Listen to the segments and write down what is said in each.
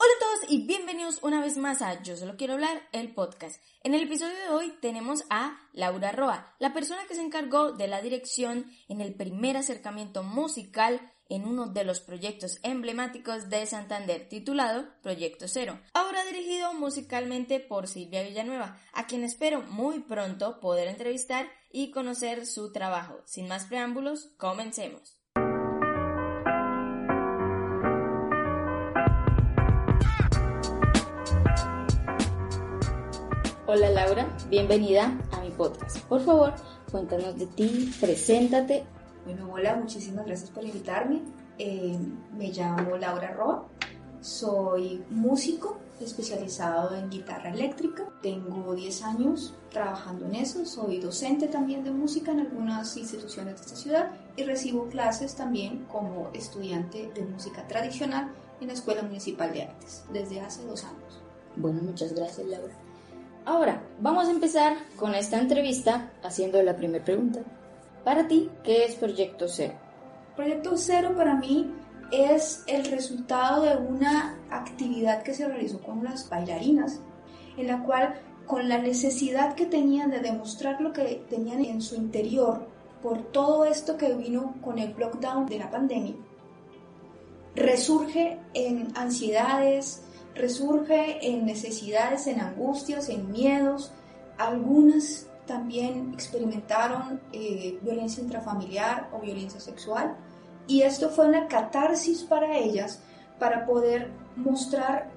Hola a todos y bienvenidos una vez más a Yo Solo Quiero Hablar, el podcast. En el episodio de hoy tenemos a Laura Roa, la persona que se encargó de la dirección en el primer acercamiento musical en uno de los proyectos emblemáticos de Santander titulado Proyecto Cero, ahora dirigido musicalmente por Silvia Villanueva, a quien espero muy pronto poder entrevistar y conocer su trabajo. Sin más preámbulos, comencemos. Hola Laura, bienvenida a mi podcast. Por favor, cuéntanos de ti, preséntate. Bueno, hola, muchísimas gracias por invitarme. Eh, me llamo Laura Roa, soy músico especializado en guitarra eléctrica. Tengo 10 años trabajando en eso. Soy docente también de música en algunas instituciones de esta ciudad y recibo clases también como estudiante de música tradicional en la Escuela Municipal de Artes desde hace dos años. Bueno, muchas gracias Laura. Ahora, vamos a empezar con esta entrevista haciendo la primera pregunta. Para ti, ¿qué es Proyecto Cero? Proyecto Cero para mí es el resultado de una actividad que se realizó con las bailarinas, en la cual con la necesidad que tenían de demostrar lo que tenían en su interior por todo esto que vino con el lockdown de la pandemia, resurge en ansiedades, resurge en necesidades, en angustias, en miedos. Algunas también experimentaron eh, violencia intrafamiliar o violencia sexual. Y esto fue una catarsis para ellas para poder mostrar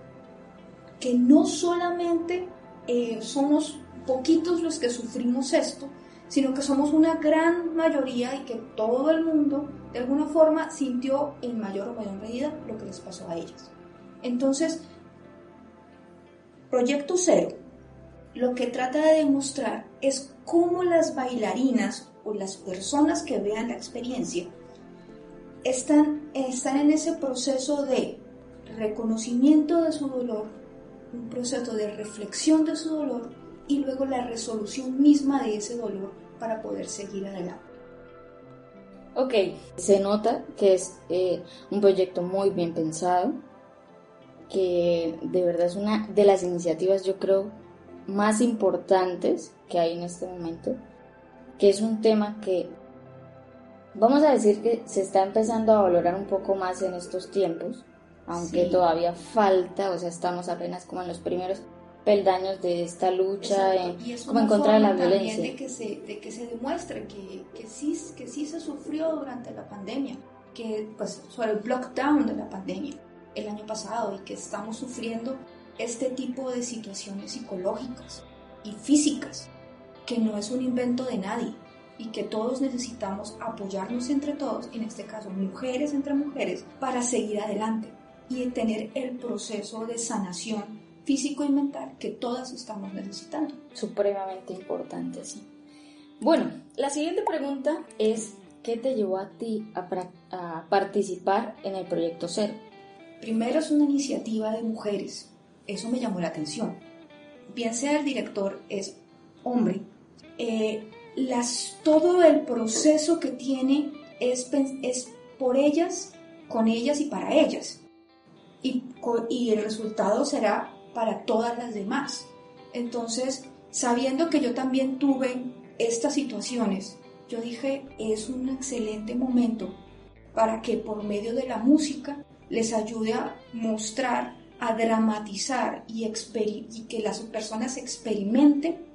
que no solamente eh, somos poquitos los que sufrimos esto, sino que somos una gran mayoría y que todo el mundo de alguna forma sintió en mayor o menor medida lo que les pasó a ellas. Entonces, Proyecto Cero lo que trata de demostrar es cómo las bailarinas o las personas que vean la experiencia están, están en ese proceso de reconocimiento de su dolor, un proceso de reflexión de su dolor y luego la resolución misma de ese dolor para poder seguir adelante. Ok, se nota que es eh, un proyecto muy bien pensado, que de verdad es una de las iniciativas, yo creo, más importantes que hay en este momento, que es un tema que vamos a decir que se está empezando a valorar un poco más en estos tiempos, aunque todavía falta, o sea, estamos apenas como en los primeros peldaños de esta lucha en, como en contra de la violencia. De que se, de que se demuestre que, que, sí, que sí se sufrió durante la pandemia, que pues sobre el lockdown de la pandemia el año pasado y que estamos sufriendo este tipo de situaciones psicológicas y físicas, que no es un invento de nadie y que todos necesitamos apoyarnos entre todos, en este caso mujeres entre mujeres, para seguir adelante y tener el proceso de sanación físico y mental que todas estamos necesitando. Supremamente importante, sí. Bueno, la siguiente pregunta es, ¿qué te llevó a ti a, participar en el proyecto Cero? Primero es una iniciativa de mujeres, eso me llamó la atención. Bien sea el director es hombre, eh, todo el proceso que tiene es, es por ellas, con ellas y para ellas. Y, y el resultado será para todas las demás. Entonces, sabiendo que yo también tuve estas situaciones, yo dije, es un excelente momento para que por medio de la música les ayude a mostrar, a dramatizar y, que las personas experimenten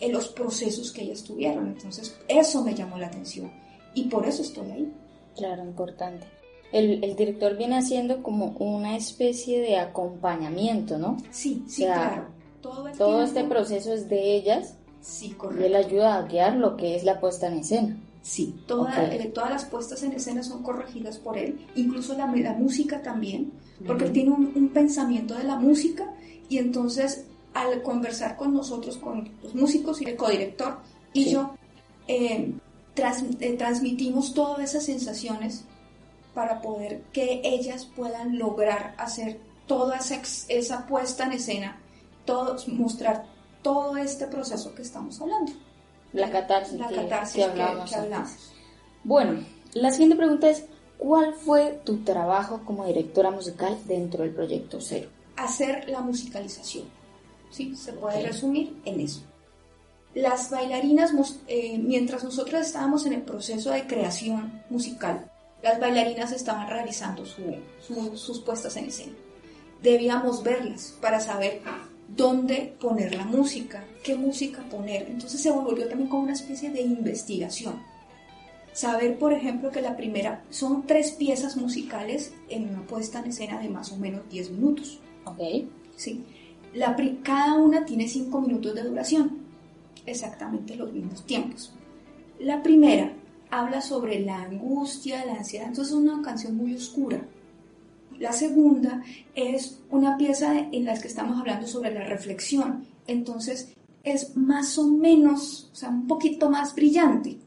en los procesos que ellas tuvieron. Entonces, eso me llamó la atención y por eso estoy ahí. Claro, importante. El, director viene haciendo como una especie de acompañamiento, ¿no? Sí, sí, claro. Todo, este proceso es de ellas. Sí, correcto. Y él ayuda a guiar lo que es la puesta en escena. Sí, toda, eh, todas las puestas en escena son corregidas por él, incluso la, la música también, porque él tiene un, pensamiento de la música y entonces al conversar con nosotros, con los músicos y el codirector y yo, eh, eh, transmitimos todas esas sensaciones para poder que ellas puedan lograr hacer toda esa, esa puesta en escena, todos, mostrar todo este proceso que estamos hablando. La catarsis, la que, hablamos. Bueno, la siguiente pregunta es, ¿cuál fue tu trabajo como directora musical dentro del proyecto Cero? Hacer la musicalización. Sí, se puede resumir en eso. Las bailarinas, eh, mientras nosotros estábamos en el proceso de creación musical, las bailarinas estaban realizando sus puestas en escena. Debíamos verlas para saber dónde poner la música, qué música poner. Entonces se volvió también como una especie de investigación. Saber, por ejemplo, que la primera son tres piezas musicales en una puesta en escena de más o menos 10 minutos. Ok. Sí. La, cada una tiene 5 minutos de duración. Exactamente los mismos tiempos. La primera habla sobre la angustia, la ansiedad. Entonces es una canción muy oscura, la segunda es una pieza en la que estamos hablando sobre la reflexión. Entonces es más o menos, o sea, un poquito más brillante.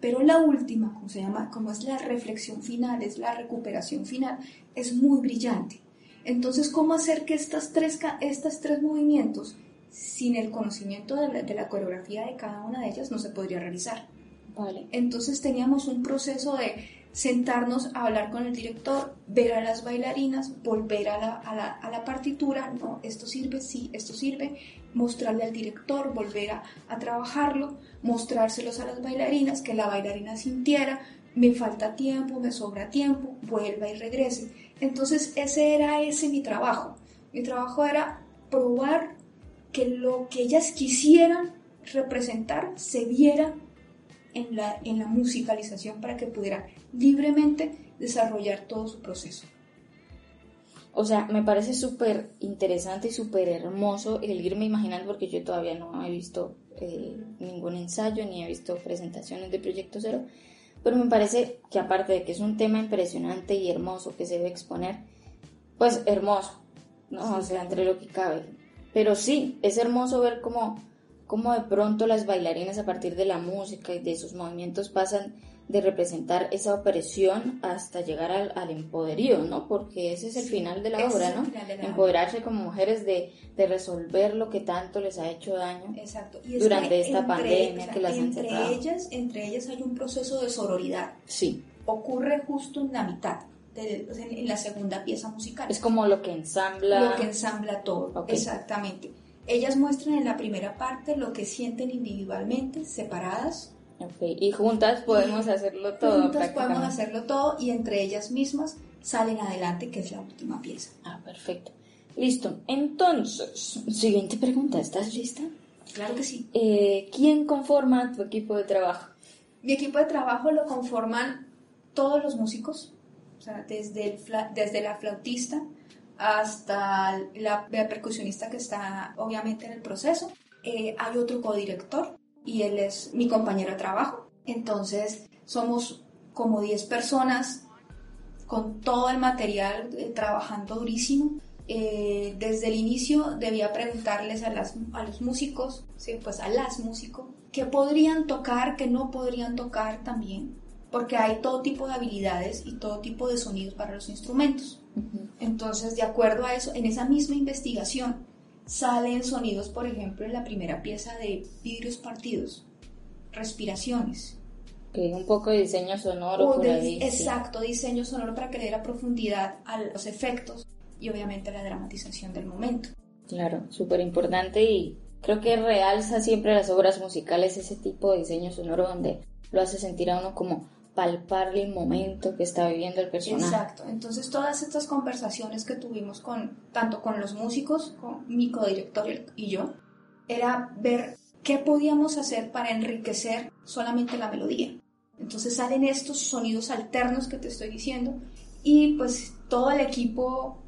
Pero la última, como se llama, como es la reflexión final, es la recuperación final, es muy brillante. Entonces, ¿cómo hacer que estas tres, estas tres movimientos, sin el conocimiento de la, de la coreografía de cada una de ellas, no se podría realizar? Vale. Entonces teníamos un proceso de sentarnos a hablar con el director, ver a las bailarinas, volver a la, a la, a la partitura, no, esto sirve, sí, esto sirve, mostrarle al director, volver a, a, trabajarlo, mostrárselos a las bailarinas, que la bailarina sintiera, me falta tiempo, me sobra tiempo, vuelva y regrese. Entonces ese era ese mi trabajo. Mi trabajo era probar que lo que ellas quisieran representar se viera en la, en la musicalización para que pudiera libremente desarrollar todo su proceso. O sea, me parece súper interesante y súper hermoso el irme imaginando, porque yo todavía no he visto eh, ningún ensayo ni he visto presentaciones de Proyecto Cero, pero me parece que aparte de que es un tema impresionante y hermoso que se debe exponer, pues hermoso, ¿no? o sea, entre lo que cabe. Pero sí, es hermoso ver cómo cómo de pronto las bailarinas a partir de la música y de sus movimientos pasan de representar esa opresión hasta llegar al, al empoderío, ¿no? Porque ese es el final de la obra, ¿no? Empoderarse como mujeres de, de, resolver lo que tanto les ha hecho daño exacto. durante esta pandemia que las entre ellas Entre ellas hay un proceso de sororidad. Sí. Ocurre justo en la mitad. en la segunda pieza musical. Es como lo que ensambla. Lo que ensambla todo. Exactamente. Ellas muestran en la primera parte lo que sienten individualmente, separadas. Okay. Y juntas podemos hacerlo todo. Juntas podemos hacerlo todo y entre ellas mismas salen adelante, que es la última pieza. Ah, perfecto. Listo. Entonces, siguiente pregunta. ¿Estás lista? Claro que sí. Eh, ¿Quién conforma tu equipo de trabajo? Mi equipo de trabajo lo conforman todos los músicos, o sea, desde, el desde la flautista, hasta la, percusionista que está obviamente en el proceso. Eh, hay otro codirector y él es mi compañero de trabajo. Entonces somos como 10 personas con todo el material eh, trabajando durísimo. Eh, desde el inicio debía preguntarles a, las, a los músicos, ¿sí? pues a las músicos, qué podrían tocar, qué no podrían tocar también, porque hay todo tipo de habilidades y todo tipo de sonidos para los instrumentos. Entonces, de acuerdo a eso, en esa misma investigación salen sonidos, por ejemplo, en la primera pieza de vidrios partidos, respiraciones. Que un poco de diseño sonoro. por ahí, exacto, diseño sonoro para que le dé la profundidad a los efectos y obviamente a la dramatización del momento. Claro, súper importante y creo que realza siempre las obras musicales ese tipo de diseño sonoro donde lo hace sentir a uno como palpar el momento que está viviendo el personaje. Exacto. Entonces todas estas conversaciones que tuvimos con tanto con los músicos, con mi codirector y yo, era ver qué podíamos hacer para enriquecer solamente la melodía. Entonces salen estos sonidos alternos que te estoy diciendo y pues todo el equipo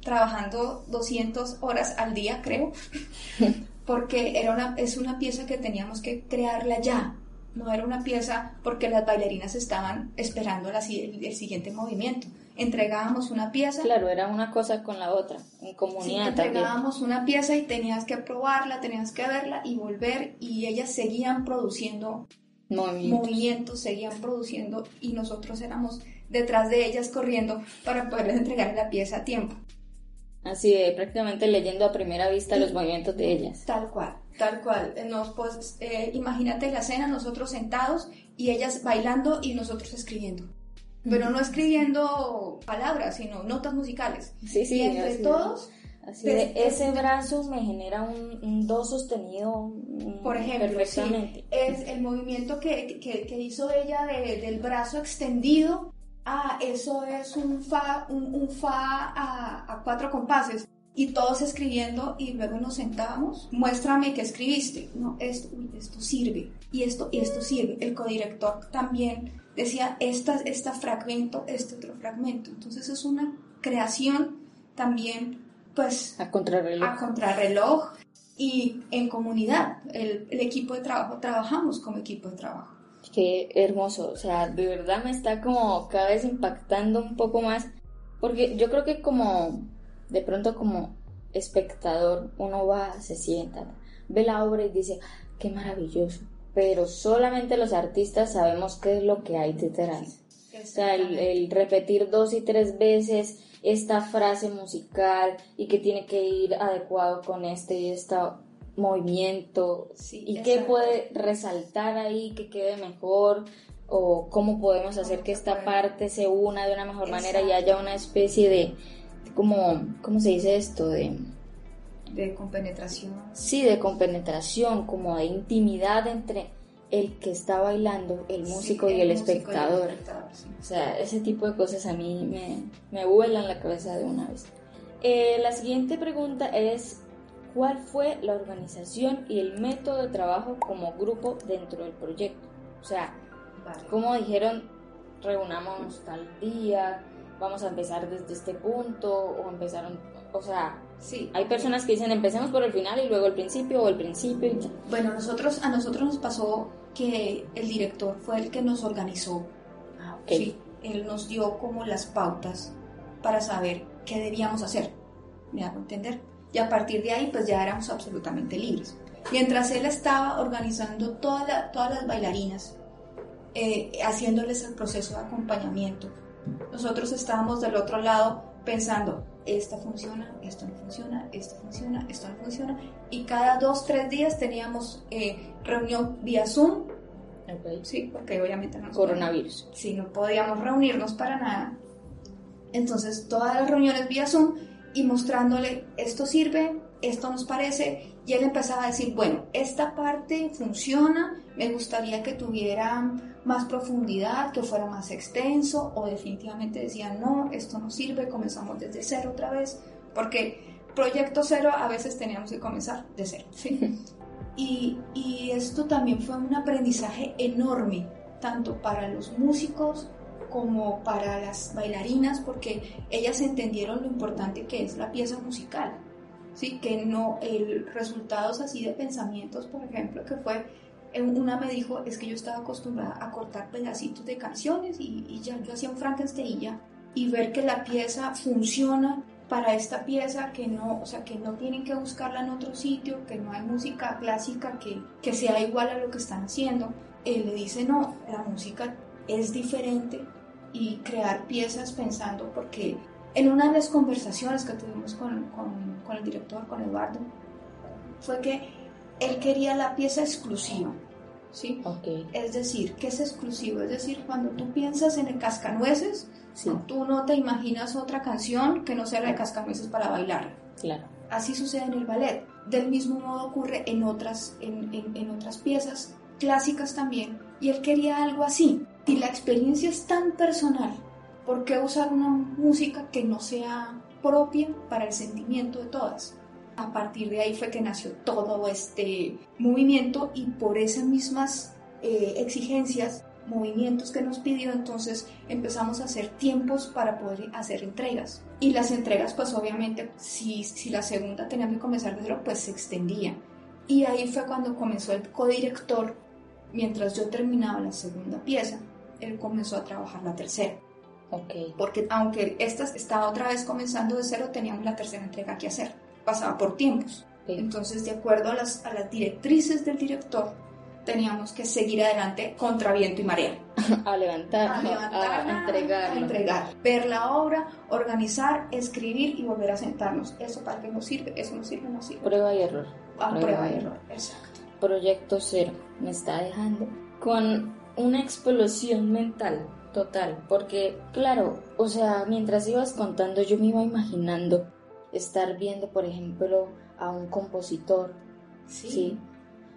trabajando 200 horas al día, creo, porque era una, es una pieza que teníamos que crearla ya, no era una pieza porque las bailarinas estaban esperando el, el siguiente movimiento. Entregábamos una pieza. Claro, era una cosa con la otra, en comunidad. Sí, entregábamos una pieza y tenías que probarla, tenías que verla y volver y ellas seguían produciendo movimientos, seguían produciendo y nosotros éramos detrás de ellas corriendo para poderles entregar la pieza a tiempo. Así de prácticamente leyendo a primera vista los movimientos de ellas. Tal cual, tal cual. Nos, pues, eh, imagínate la escena, nosotros sentados y ellas bailando y nosotros escribiendo. Pero no escribiendo palabras, sino notas musicales. Sí, sí. Y entre todos... Así de, ese brazo me genera un, do sostenido. Mm, Por ejemplo, es el movimiento que, que, hizo ella del brazo extendido ah, eso es un fa, un, fa a, cuatro compases y todos escribiendo y luego nos sentamos, muéstrame qué escribiste, no, esto, esto sirve y esto y esto sirve. El codirector también decía, esta, esta fragmento, este otro fragmento. Entonces es una creación también, pues, a contrarreloj. A contrarreloj y en comunidad. el equipo de trabajo, trabajamos como equipo de trabajo. Qué hermoso, o sea, de verdad me está como cada vez impactando un poco más, porque yo creo que como, de pronto como espectador, uno va, se sienta, ve la obra y dice, qué maravilloso, pero solamente los artistas sabemos qué es lo que hay detrás. O sea, el, repetir dos y tres veces esta frase musical y que tiene que ir adecuado con este y esta movimiento y qué puede resaltar ahí que quede mejor o cómo podemos hacer que esta parte se una de una mejor manera y haya una especie de como cómo se dice esto de de compenetración. sí de compenetración como de intimidad entre el que está bailando el músico y el espectador, o sea ese tipo de cosas a mí me, me vuelan la cabeza de una vez. Eh, la siguiente pregunta es cuál fue la organización y el método de trabajo como grupo dentro del proyecto. O sea, como dijeron, reunamos tal día, vamos a empezar desde este punto, o empezaron, o sea, sí, hay personas que dicen empecemos por el final y luego el principio, o el principio. Bueno, nosotros, a nosotros nos pasó que el director fue el que nos organizó. Ah, Sí, él nos dio como las pautas para saber qué debíamos hacer. ¿Me hago entender? y a partir de ahí pues ya éramos absolutamente libres. Mientras él estaba organizando toda todas las bailarinas, eh, haciéndoles el proceso de acompañamiento, nosotros estábamos del otro lado pensando, esta funciona, esto no funciona, esto funciona, esto no funciona, y cada dos, tres días teníamos eh, reunión vía Zoom. Sí, porque obviamente no Coronavirus. Sí, no podíamos reunirnos para nada. Entonces, todas las reuniones vía Zoom y mostrándole esto sirve, esto nos parece, y él empezaba a decir, bueno, esta parte funciona, me gustaría que tuviera más profundidad, que fuera más extenso, o definitivamente decía, no, esto no sirve, comenzamos desde cero otra vez, porque proyecto cero a veces teníamos que comenzar de cero. Y, y esto también fue un aprendizaje enorme, tanto para los músicos, como para las bailarinas porque ellas entendieron lo importante que es la pieza musical, ¿sí? que no, el resultados así de pensamientos, por ejemplo, que fue, una me dijo, es que yo estaba acostumbrada a cortar pedacitos de canciones y, ya yo hacía un Frankenstein y ya, y ver que la pieza funciona para esta pieza que no, o sea, que no tienen que buscarla en otro sitio, que no hay música clásica que, que sea igual a lo que están haciendo. Él le dice, no, la música es diferente y crear piezas pensando, porque en una de las conversaciones que tuvimos con, con, con el director, con Eduardo, fue que él quería la pieza exclusiva. ¿Sí? Okay. Es decir, ¿qué es exclusivo? Es decir, cuando tú piensas en el cascanueces, sí. tú no te imaginas otra canción que no sea la de cascanueces para bailar. Claro. Así sucede en el ballet. Del mismo modo ocurre en otras, en, en, en otras piezas clásicas también. Y él quería algo así. Si la experiencia es tan personal, ¿por qué usar una música que no sea propia para el sentimiento de todas? A partir de ahí fue que nació todo este movimiento y por esas mismas eh, exigencias, movimientos que nos pidió, entonces empezamos a hacer tiempos para poder hacer entregas. Y las entregas, pues obviamente, si, si la segunda tenía que comenzar de cero, pues se extendía. Y ahí fue cuando comenzó el codirector mientras yo terminaba la segunda pieza, él comenzó a trabajar la tercera. Ok. Porque aunque esta estaba otra vez comenzando de cero, teníamos la tercera entrega que hacer. Pasaba por tiempos. Sí. Entonces, de acuerdo a las, a las directrices del director, teníamos que seguir adelante contra viento y marea. A levantar, A a entregar. a entregar. Ver la obra, organizar, escribir y volver a sentarnos. ¿Eso para qué nos sirve? Eso nos sirve, no sirve. Prueba y error. A Prueba prueba y y error. error. Exacto. Proyecto Cero me está dejando con una explosión mental total, porque claro, o sea, mientras ibas contando yo me iba imaginando estar viendo, por ejemplo, a un compositor, ¿sí?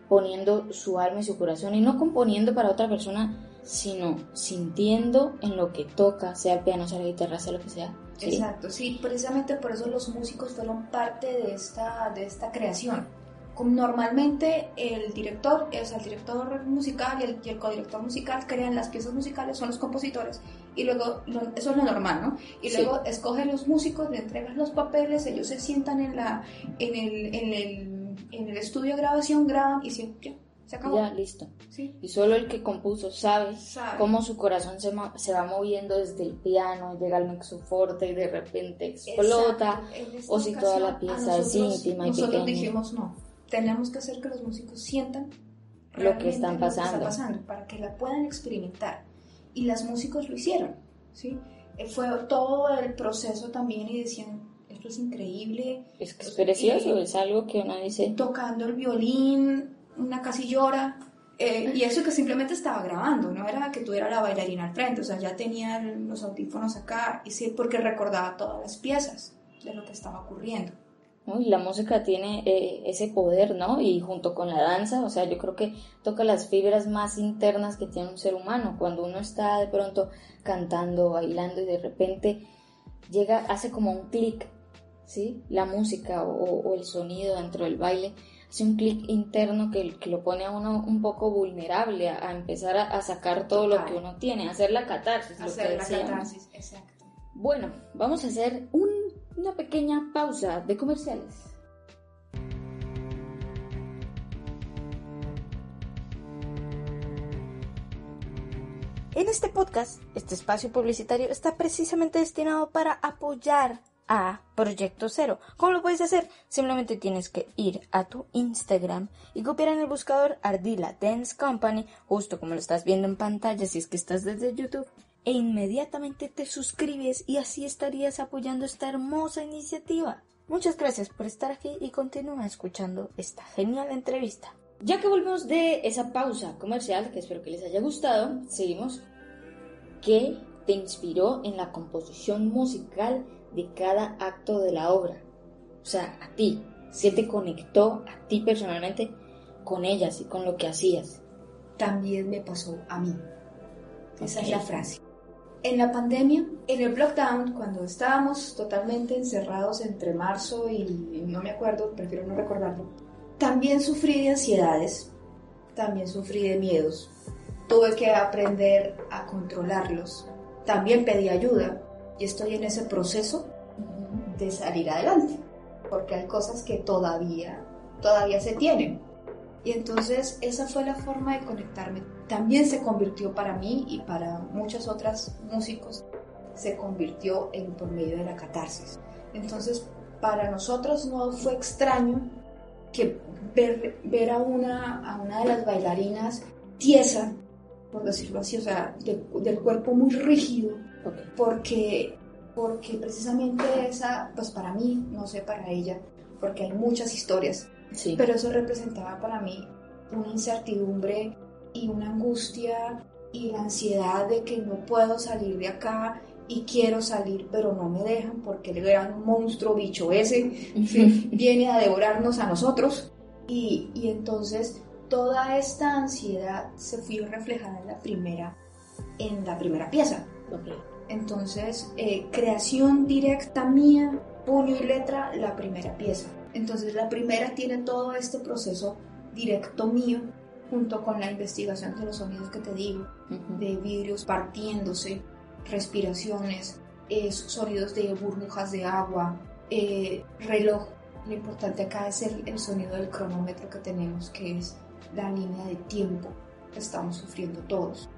Poniendo su alma y su corazón y no componiendo para otra persona, sino sintiendo en lo que toca, sea el piano, sea la guitarra, sea lo que sea. ¿sí? Exacto, sí, precisamente por eso los músicos fueron parte de esta, de esta creación. Normalmente el director, o sea, el director musical y el, y el codirector musical crean las piezas musicales, son los compositores, y luego, lo- eso es lo normal, ¿no? Y Sí. luego escogen los músicos, le entregan los papeles, ellos se sientan en, la, en, el, en, el, en el estudio de grabación, graban y se, ya, se acabó. Ya, listo. Sí. Y solo el que compuso sabe Sabe. cómo su corazón se, va moviendo desde el piano, llega al mexoforte y de repente explota. Exacto. O si toda la pieza es nosotros- íntima y Nosotros pequeña. dijimos no, tenemos que hacer que los músicos sientan Lo que están lo que está pasando. pasando, para que la puedan experimentar. Y las músicos lo hicieron, ¿sí? Eh, Fue todo el proceso también y decían, esto es increíble, Es que es precioso, es algo que uno dice, tocando el violín, una casi llora. eh, y eso que simplemente estaba grabando, no era que tuviera la bailarina al frente, o sea, ya tenía los audífonos acá, y sí, porque recordaba todas las piezas de lo que estaba ocurriendo. ¿No? Y la música tiene eh, ese poder, ¿no? Y junto con la danza, o sea, yo creo que toca las fibras más internas que tiene un ser humano. Cuando uno está de pronto cantando, bailando y de repente llega, hace como un clic, ¿sí? La música o, o el sonido dentro del baile hace un clic interno que, que lo pone a uno un poco vulnerable a, a empezar a, a sacar todo lo Total. que uno tiene, a hacer la catarsis, lo que Hacer la decíamos. catarsis, exacto. Bueno, vamos a hacer un- una pequeña pausa de comerciales. En este podcast, este espacio publicitario está precisamente destinado para apoyar a Proyecto Cero. ¿Cómo lo puedes hacer? Simplemente tienes que ir a tu Instagram y copiar en el buscador Ardila Dance Company, justo como lo estás viendo en pantalla si es que estás desde YouTube, e inmediatamente te suscribes y así estarías apoyando esta hermosa iniciativa. Muchas gracias por estar aquí y continúa escuchando esta genial entrevista. Ya que volvemos de esa pausa comercial, que espero que les haya gustado, seguimos. ¿Qué te inspiró en la composición musical de cada acto de la obra? O sea, a ti. ¿Qué te conectó a ti personalmente con ellas y con lo que hacías? También me pasó a mí. Esa es la frase. En la pandemia, en el lockdown, cuando estábamos totalmente encerrados entre marzo y no me acuerdo, prefiero no recordarlo, también sufrí de ansiedades, también sufrí de miedos. Tuve que aprender a controlarlos. También pedí ayuda y estoy en ese proceso de salir adelante, porque hay cosas que todavía, todavía se tienen. Y entonces esa fue la forma de conectarme. También se convirtió para mí y para muchos otros músicos, se convirtió en por medio de la catarsis. Entonces, para nosotros no fue extraño que ver, ver a, una, a una de las bailarinas tiesa, por decirlo así, o sea, de- del cuerpo muy rígido, porque, porque precisamente esa, pues para mí, no sé para ella, porque hay muchas historias, Sí. pero eso representaba para mí una incertidumbre y una angustia y la ansiedad de que no puedo salir de acá y quiero salir, pero no me dejan porque el gran monstruo bicho ese viene a devorarnos a nosotros. Y, y entonces toda esta ansiedad se fue reflejada en la primera, en la primera pieza. Ok. Entonces, eh, creación directa mía, puño y letra, la primera pieza. Entonces, la primera tiene todo este proceso directo mío, junto con la investigación de los sonidos que te digo, Ujú. de vidrios partiéndose, respiraciones, eh, sonidos de burbujas de agua, eh, reloj. Lo importante acá es el, el sonido del cronómetro que tenemos, que es la línea de tiempo. estamos sufriendo todos.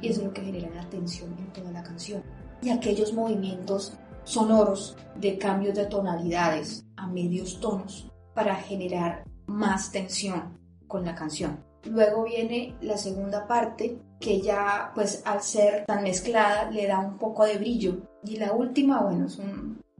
Y eso es lo que genera la tensión en toda la canción. Y aquellos movimientos sonoros de cambios de tonalidades a medios tonos para generar más tensión con la canción. Luego viene la segunda parte que ya pues al ser tan mezclada le da un poco de brillo. Y la última, bueno, es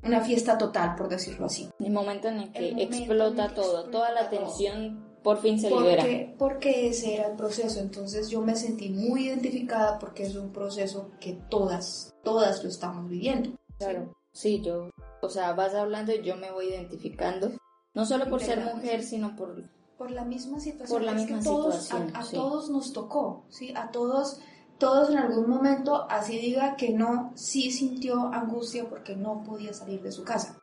una fiesta total, por decirlo así. El momento en el que explota todo, toda la tensión por fin se libera. Porque ese era el proceso, entonces yo me sentí muy identificada porque es un proceso que todas, todas lo estamos viviendo. Claro, sí, yo, o sea, vas hablando y yo me voy identificando, no solo por ser mujer, sino por por la misma situación. Por la misma todos, A, todos nos tocó, ¿sí? A todos, todos en algún momento, así diga que no, sí sintió angustia porque no podía salir de su casa.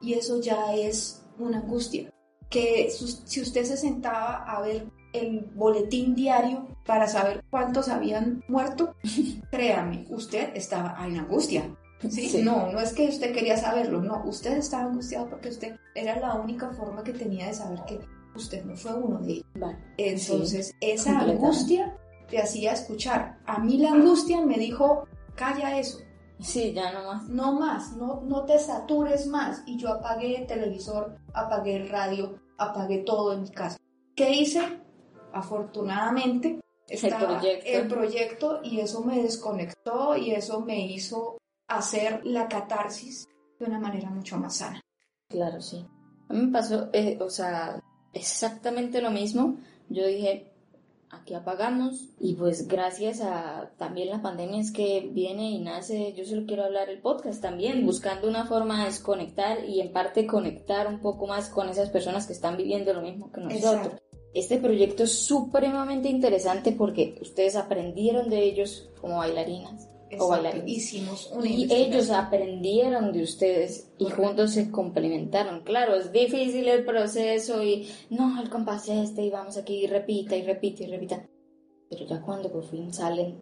Y eso ya es una angustia. Que si usted se sentaba a ver el boletín diario para saber cuántos habían muerto, créame, usted estaba en angustia. ¿Sí? No, no es que usted quería saberlo, no, usted estaba angustiado porque usted era la única forma que tenía de saber que usted no fue uno de ellos. Entonces, esa angustia te hacía escuchar. A mí la angustia me dijo, calla eso. Sí, ya no más. No más, no, no te satures más. Y yo apagué el televisor, apagué el radio, apagué todo en mi casa. ¿Qué hice? Afortunadamente, estaba el proyecto. el proyecto y eso me desconectó y eso me hizo hacer la catarsis de una manera mucho más sana. Claro, sí. A mí me pasó, eh, o sea, exactamente lo mismo. Yo dije, aquí apagamos y pues gracias a también la pandemia es que viene y nace, yo solo quiero hablar el podcast también, buscando una forma de desconectar y en parte conectar un poco más con esas personas que están viviendo lo mismo que nosotros. Este proyecto es supremamente interesante porque ustedes aprendieron de ellos como bailarinas o Hicimos y ellos aprendieron de ustedes y juntos se complementaron. Claro, es difícil el proceso y no, el compás este y vamos aquí y repita y repita y repita. Pero ya cuando por fin salen,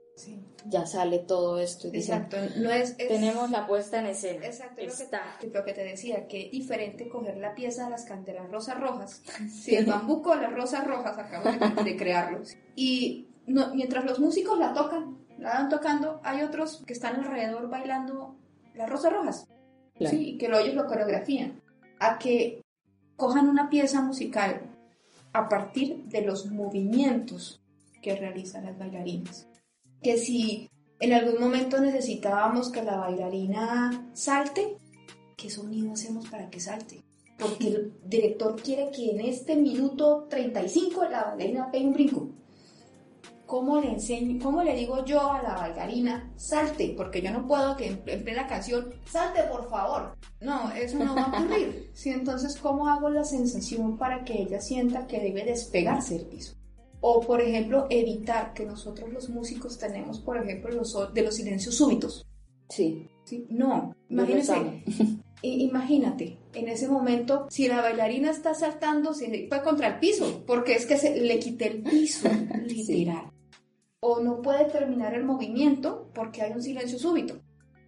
ya sale todo esto. Y Exacto, no es, tenemos la puesta en escena. Exacto, Está. Lo, que, te decía, que es diferente coger la pieza de las canteras rosas rojas. Si el bambuco de las rosas rojas acabo de, de crearlo. Y mientras los músicos la tocan, la van tocando, hay otros que están alrededor bailando las rosas rojas, ¿sí? y que ellos lo coreografían, a que cojan una pieza musical a partir de los movimientos que realizan las bailarinas. Que si en algún momento necesitábamos que la bailarina salte, ¿qué sonido hacemos para que salte? Porque el director quiere que en este minuto 35 la bailarina pegue un brinco. ¿Cómo le enseño, cómo le digo yo a la bailarina, salte? Porque yo no puedo que en, plena canción, salte por favor. No, eso no va a ocurrir. sí, entonces, ¿cómo hago la sensación para que ella sienta que debe despegarse del piso? O, por ejemplo, evitar que nosotros los músicos tenemos, por ejemplo, los, de los silencios súbitos. Sí. ¿Sí? No, imagínese. imagínate, en ese momento, si la bailarina está saltando, se fue contra el piso, porque es que se, le quité el piso, literal o no puede terminar el movimiento porque hay un silencio súbito.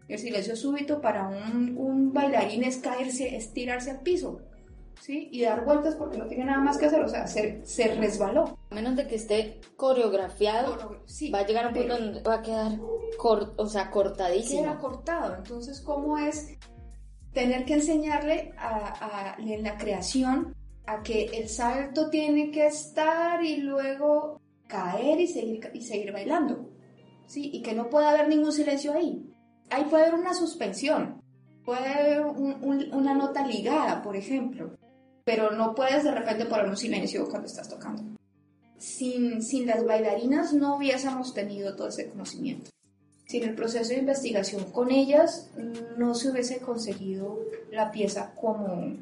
El silencio súbito para un, bailarín es caerse, es tirarse al piso, ¿sí? Y dar vueltas porque no tiene nada más que hacer, o sea, se, se resbaló. A menos de que esté coreografiado, va a llegar a un punto donde va a quedar o sea, cortadísimo. Queda cortado, entonces, ¿cómo es tener que enseñarle a, en la creación a que el salto tiene que estar y luego caer y seguir, y seguir bailando, ¿sí? Y que no puede haber ningún silencio ahí. Ahí puede haber una suspensión, puede haber una nota ligada, por ejemplo, pero no puedes de repente poner un silencio cuando estás tocando. Sin, sin las bailarinas no hubiésemos tenido todo ese conocimiento. Sin el proceso de investigación con ellas no se hubiese conseguido la pieza como,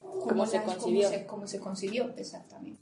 como, se concibió. como se concibió, exactamente.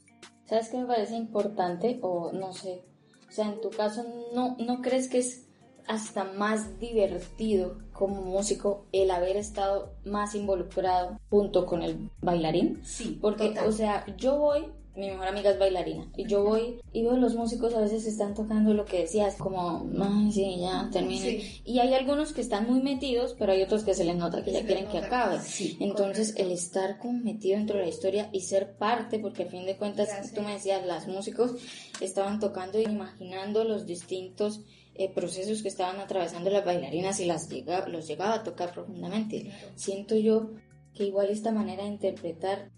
¿Sabes qué me parece importante? O no sé, o sea, en tu caso, ¿no, no crees que es hasta más divertido como músico el haber estado más involucrado junto con el bailarín. Sí, Porque, total. o sea, yo voy, mi mejor amiga es bailarina, y yo voy y veo los músicos a veces están tocando lo que decías, como, ay, sí, ya, termine. Sí. Y hay algunos que están muy metidos, pero hay otros que se les nota que ya Se quieren que acabe. Sí, Entonces, correcto. el estar como metido dentro de la historia y ser parte, porque al fin de cuentas, Gracias. tú me decías, las músicos estaban tocando y imaginando los distintos eh, procesos que estaban atravesando las bailarinas y las llega, los llegaba a tocar profundamente. Siento yo que igual esta manera de interpretar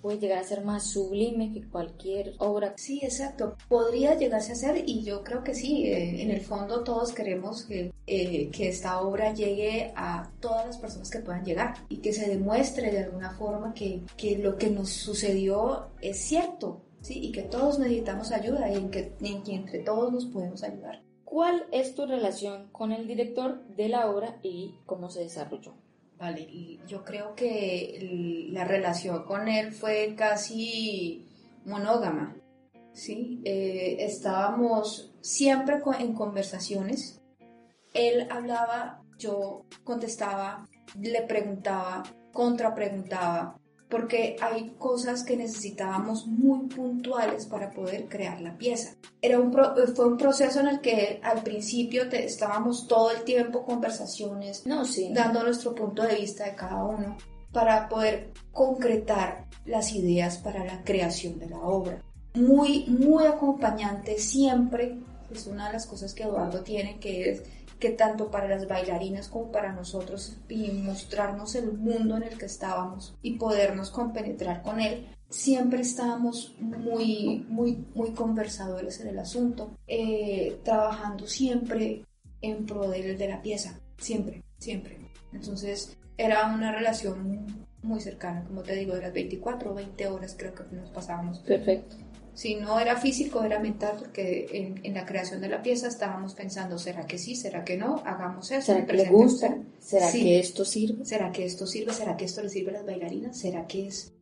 puede llegar a ser más sublime que cualquier obra. Sí, exacto. Podría llegarse a ser y yo creo que sí. eh, en el fondo todos queremos que, eh, que esta obra llegue a todas las personas que puedan llegar y que se demuestre de alguna forma que, que lo que nos sucedió es cierto. Sí, y que todos necesitamos ayuda y en que, en que entre todos nos podemos ayudar. ¿Cuál es tu relación con el director de la obra y cómo se desarrolló? Vale, yo creo que la relación con él fue casi monógama, ¿sí? Eh, estábamos siempre en conversaciones. Él hablaba, yo contestaba, le preguntaba, contrapreguntaba, porque hay cosas que necesitábamos muy puntuales para poder crear la pieza. Era un pro- fue un proceso en el que al principio te- estábamos todo el tiempo conversaciones, No, sí. dando nuestro punto de vista de cada uno para poder concretar las ideas para la creación de la obra. Muy, muy acompañante siempre, es una de las cosas que Eduardo tiene, que es que tanto para las bailarinas como para nosotros y mostrarnos el mundo en el que estábamos y podernos compenetrar con él, siempre estábamos muy, muy, muy conversadores en el asunto, eh, trabajando siempre en pro de, de la pieza, siempre, siempre. Entonces era una relación muy cercana, como te digo, de las 24 o 20 horas creo que nos pasábamos. Perfecto. Si no era físico, era mental, porque en, en la creación de la pieza estábamos pensando, ¿será que sí? ¿Será que no? Hagamos eso. ¿Será que le gusta? ¿Será Sí. que esto sirve? ¿Será que esto sirve? ¿Será que esto le sirve a las bailarinas? ¿Será que es,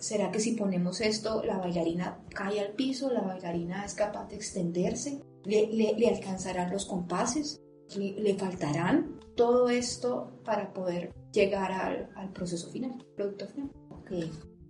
será que si ponemos esto, la bailarina cae al piso, la bailarina es capaz de extenderse? ¿Le, le- le alcanzarán los compases? ¿Le, le faltarán? Todo esto para poder llegar al, al proceso final, producto final. Ok.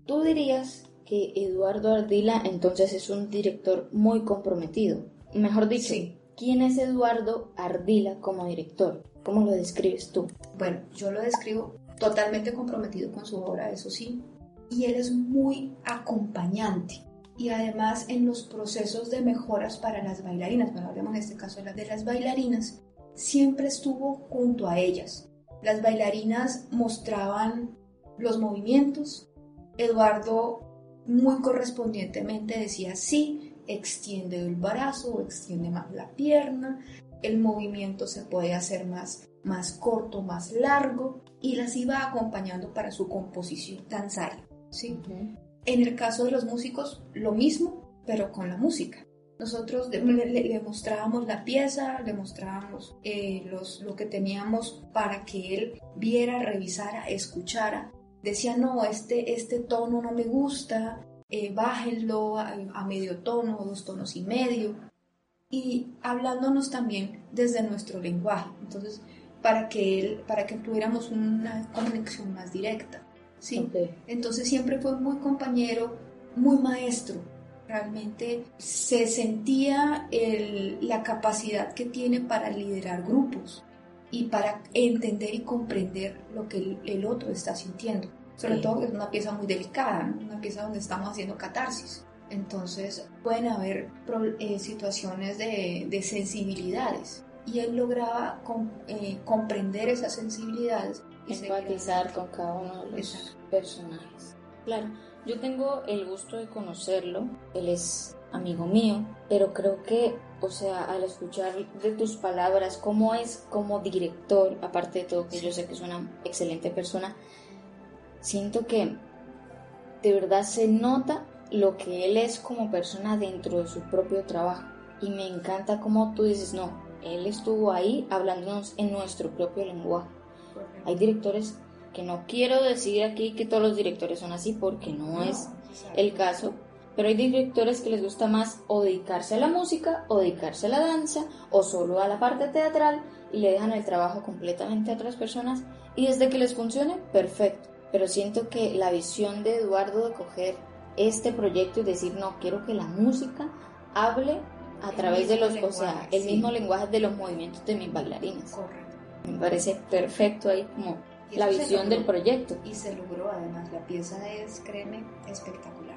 ¿Tú dirías que Eduardo Ardila entonces es un director muy comprometido? Mejor dicho, Sí. ¿quién es Eduardo Ardila como director? ¿Cómo lo describes tú? Bueno, yo lo describo totalmente comprometido con su obra, eso sí, y él es muy acompañante. Y además en los procesos de mejoras para las bailarinas, bueno, hablemos en este caso de las, de las bailarinas, siempre estuvo junto a ellas. Las bailarinas mostraban los movimientos, Eduardo muy correspondientemente decía sí, extiende el brazo o extiende más la pierna, el movimiento se puede hacer más, más corto, más largo y las iba acompañando para su composición danzaria. ¿sí? En el caso de los músicos, lo mismo, pero con la música. Nosotros le, le- le mostrábamos la pieza, le mostrábamos eh, los, lo que teníamos para que él viera, revisara, escuchara. Decía, no, este, este tono no me gusta, eh, bájenlo a, a medio tono, dos tonos y medio. Y hablándonos también desde nuestro lenguaje. Entonces, para que, él, para que tuviéramos una conexión más directa. ¿sí? Entonces siempre fue muy compañero, muy maestro. Realmente se sentía el- la capacidad que tiene para liderar grupos y para entender y comprender lo que el, el otro está sintiendo. Sobre Sí. todo que es una pieza muy delicada, ¿no? una pieza donde estamos haciendo catarsis. Entonces pueden haber eh, situaciones de, de sensibilidades y él lograba com- eh, comprender esas sensibilidades. y Empatizar con cada uno de los Exacto. personajes. Claro, yo tengo el gusto de conocerlo, él es amigo mío, pero creo que, o sea, al escuchar de tus palabras cómo es como director, aparte de todo que yo sé que es una excelente persona, siento que de verdad se nota lo que él es como persona dentro de su propio trabajo. Y me encanta cómo tú dices, no, él estuvo ahí hablándonos en nuestro propio lenguaje. Hay directores que no quiero decir aquí que todos los directores son así porque no, es el caso, Pero hay directores que les gusta más o dedicarse a la música, o dedicarse a la danza, o solo a la parte teatral, y le dejan el trabajo completamente a otras personas, y desde que les funcione, perfecto. Pero siento que la visión de Eduardo de coger este proyecto y decir, no, quiero que la música hable a través de los, o sea, el mismo lenguaje de los movimientos de mis bailarines. Correcto. Me parece perfecto ahí como la visión del proyecto. Y se logró además, la pieza es, créeme, espectacular.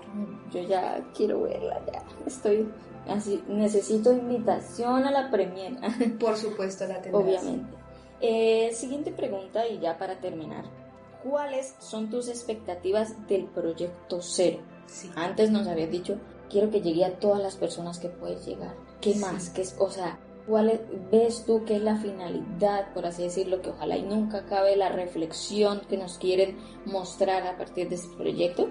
Yo ya quiero verla, ya estoy así, necesito invitación a la premiere. Por supuesto la tendrás. Obviamente. Eh, siguiente pregunta y ya para terminar. ¿Cuáles son tus expectativas del proyecto cero? Sí. Antes nos habías dicho, quiero que llegue a todas las personas que puedes llegar. ¿Qué Sí. más? ¿Qué es, o sea, ¿cuál es- ves tú que es la finalidad, por así decirlo, que ojalá y nunca acabe la reflexión que nos quieren mostrar a partir de este proyecto?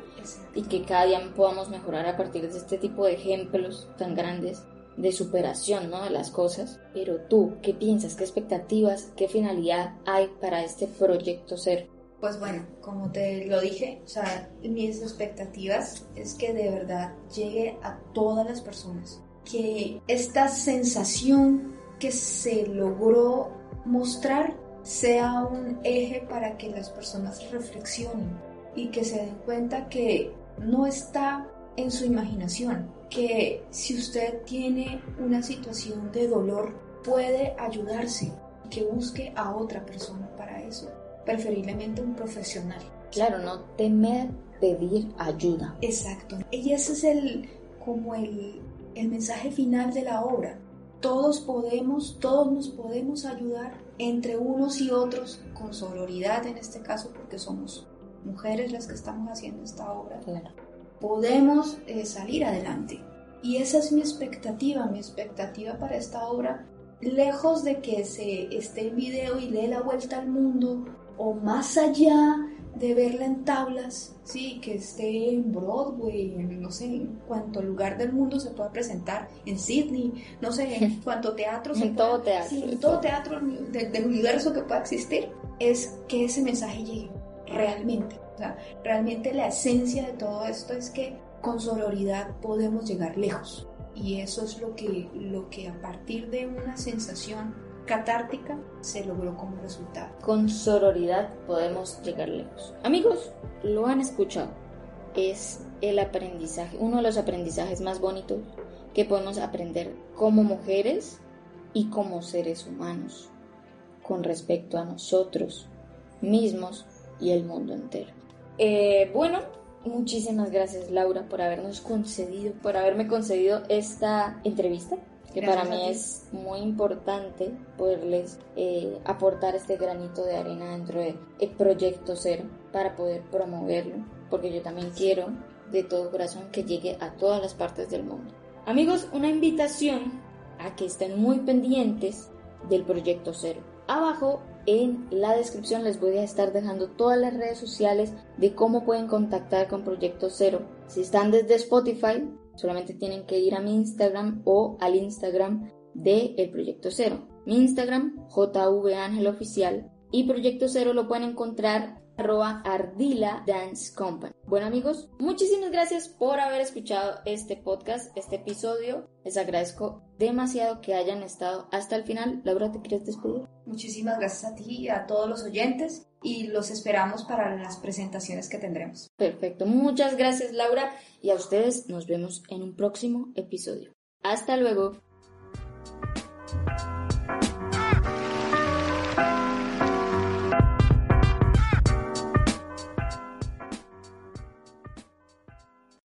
Y que cada día podamos mejorar a partir de este tipo de ejemplos tan grandes de superación ¿no? de las cosas. Pero tú, ¿qué piensas? ¿Qué expectativas? ¿Qué finalidad hay para este proyecto cero? Pues bueno, como te lo dije, o sea, mis expectativas es que de verdad llegue a todas las personas. Que esta sensación que se logró mostrar sea un eje para que las personas reflexionen y que se den cuenta que no está en su imaginación, que si usted tiene una situación de dolor puede ayudarse, que busque a otra persona para eso preferiblemente un profesional. Claro, no temer pedir ayuda. Exacto. Y ese es el como el, el mensaje final de la obra. Todos podemos, todos nos podemos ayudar entre unos y otros con sororidad en este caso porque somos mujeres las que estamos haciendo esta obra. Claro. Podemos eh, salir adelante. Y esa es mi expectativa, mi expectativa para esta obra. Lejos de que se esté en video y dé la vuelta al mundo, o más allá de verla en tablas, sí, que esté en Broadway, en no sé, en cuánto lugar del mundo se pueda presentar, en Sydney, no sé, en cuánto teatro se En pueda- todo teatro, sí, en todo teatro de- del universo que pueda existir, es que ese mensaje llegue realmente. O sea, realmente la esencia de todo esto es que con sororidad podemos llegar lejos. Y eso es lo que, lo que a partir de una sensación catártica se logró como resultado. Con sororidad podemos llegar lejos. Amigos, lo han escuchado. Es el aprendizaje, uno de los aprendizajes más bonitos que podemos aprender como mujeres y como seres humanos con respecto a nosotros mismos y el mundo entero. Eh, bueno, muchísimas gracias Laura por habernos concedido, por haberme concedido esta entrevista, que Gracias para mí es muy importante poderles eh, aportar este granito de arena dentro del proyecto cero para poder promoverlo, porque yo también quiero de todo corazón que llegue a todas las partes del mundo. Amigos, una invitación a que estén muy pendientes del proyecto cero. Abajo en la descripción les voy a estar dejando todas las redes sociales de cómo pueden contactar con Proyecto Cero. Si están desde Spotify, solamente tienen que ir a mi Instagram o al Instagram de El Proyecto Cero. Mi Instagram, JVAngelOficial, y Proyecto Cero lo pueden encontrar arroba Ardila Dance Company. Bueno amigos, muchísimas gracias por haber escuchado este podcast, este episodio. Les agradezco demasiado que hayan estado hasta el final. Laura, ¿te quieres despedir? Muchísimas gracias a ti y a todos los oyentes y los esperamos para las presentaciones que tendremos. Perfecto, muchas gracias Laura y a ustedes nos vemos en un próximo episodio. Hasta luego.